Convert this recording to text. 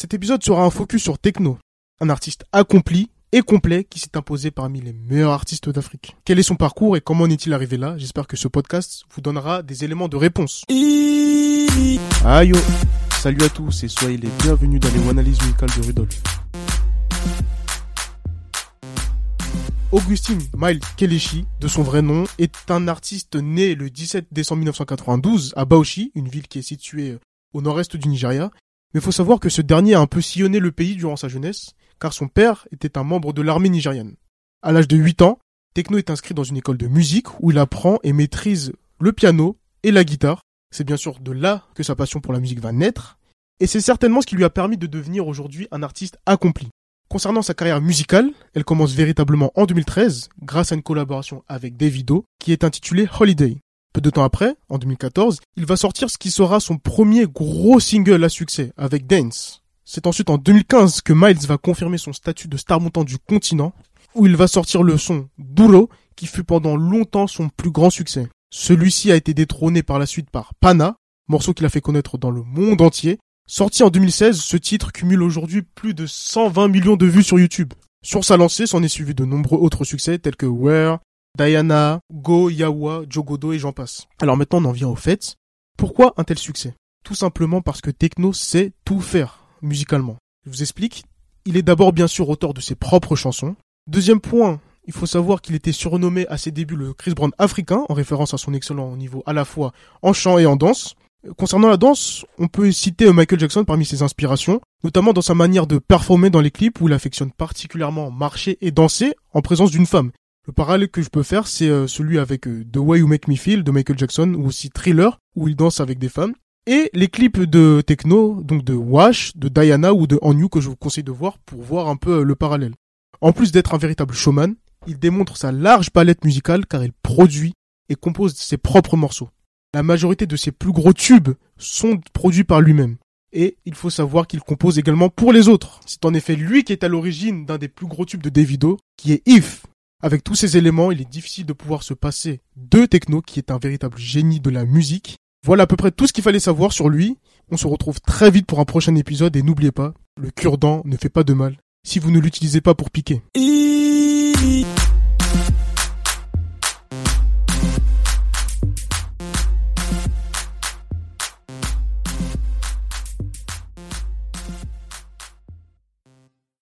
Cet épisode sera un focus sur Techno, un artiste accompli et complet qui s'est imposé parmi les meilleurs artistes d'Afrique. Quel est son parcours et comment en est-il arrivé là? J'espère que ce podcast vous donnera des éléments de réponse. Aïe Salut à tous et soyez les bienvenus dans les analyses musicales de Rudolf. Augustine Miles Kelechi, de son vrai nom, est un artiste né le 17 décembre 1992 à Bauchi, une ville qui est située au nord-est du Nigeria. Mais faut savoir que ce dernier a un peu sillonné le pays durant sa jeunesse car son père était un membre de l'armée nigérienne. À l'âge de 8 ans, Techno est inscrit dans une école de musique où il apprend et maîtrise le piano et la guitare. C'est bien sûr de là que sa passion pour la musique va naître, et c'est certainement ce qui lui a permis de devenir aujourd'hui un artiste accompli. Concernant sa carrière musicale, elle commence véritablement en 2013 grâce à une collaboration avec Davido qui est intitulée Holiday. Peu de temps après, en 2014, il va sortir ce qui sera son premier gros single à succès avec Dance. C'est ensuite en 2015 que Miles va confirmer son statut de star montant du continent, où il va sortir le son Duro, qui fut pendant longtemps son plus grand succès. Celui-ci a été détrôné par la suite par Pana, morceau qu'il a fait connaître dans le monde entier. Sorti en 2016, ce titre cumule aujourd'hui plus de 120 millions de vues sur YouTube. Sur sa lancée, s'en est suivi de nombreux autres succès tels que Where, Diana, Go, Yawa, Jogodo et j'en passe. Alors maintenant on en vient au fait. Pourquoi un tel succès? Tout simplement parce que Techno sait tout faire musicalement. Je vous explique. Il est d'abord bien sûr auteur de ses propres chansons. Deuxième point, il faut savoir qu'il était surnommé à ses débuts le Chris Brown africain, en référence à son excellent niveau à la fois en chant et en danse. Concernant la danse, on peut citer Michael Jackson parmi ses inspirations, notamment dans sa manière de performer dans les clips où il affectionne particulièrement marcher et danser en présence d'une femme. Le parallèle que je peux faire, c'est euh, celui avec euh, The Way You Make Me Feel de Michael Jackson ou aussi Thriller où il danse avec des femmes et les clips de techno, donc de Wash, de Diana ou de Anyu que je vous conseille de voir pour voir un peu le parallèle. En plus d'être un véritable showman, il démontre sa large palette musicale car il produit et compose ses propres morceaux. La majorité de ses plus gros tubes sont produits par lui-même. Et il faut savoir qu'il compose également pour les autres. C'est en effet lui qui est à l'origine d'un des plus gros tubes de Davido, qui est If. Avec tous ces éléments, il est difficile de pouvoir se passer de Techno, qui est un véritable génie de la musique, voilà à peu près tout ce qu'il fallait savoir sur lui. On se retrouve très vite pour un prochain épisode et n'oubliez pas, le cure-dent ne fait pas de mal si vous ne l'utilisez pas pour piquer.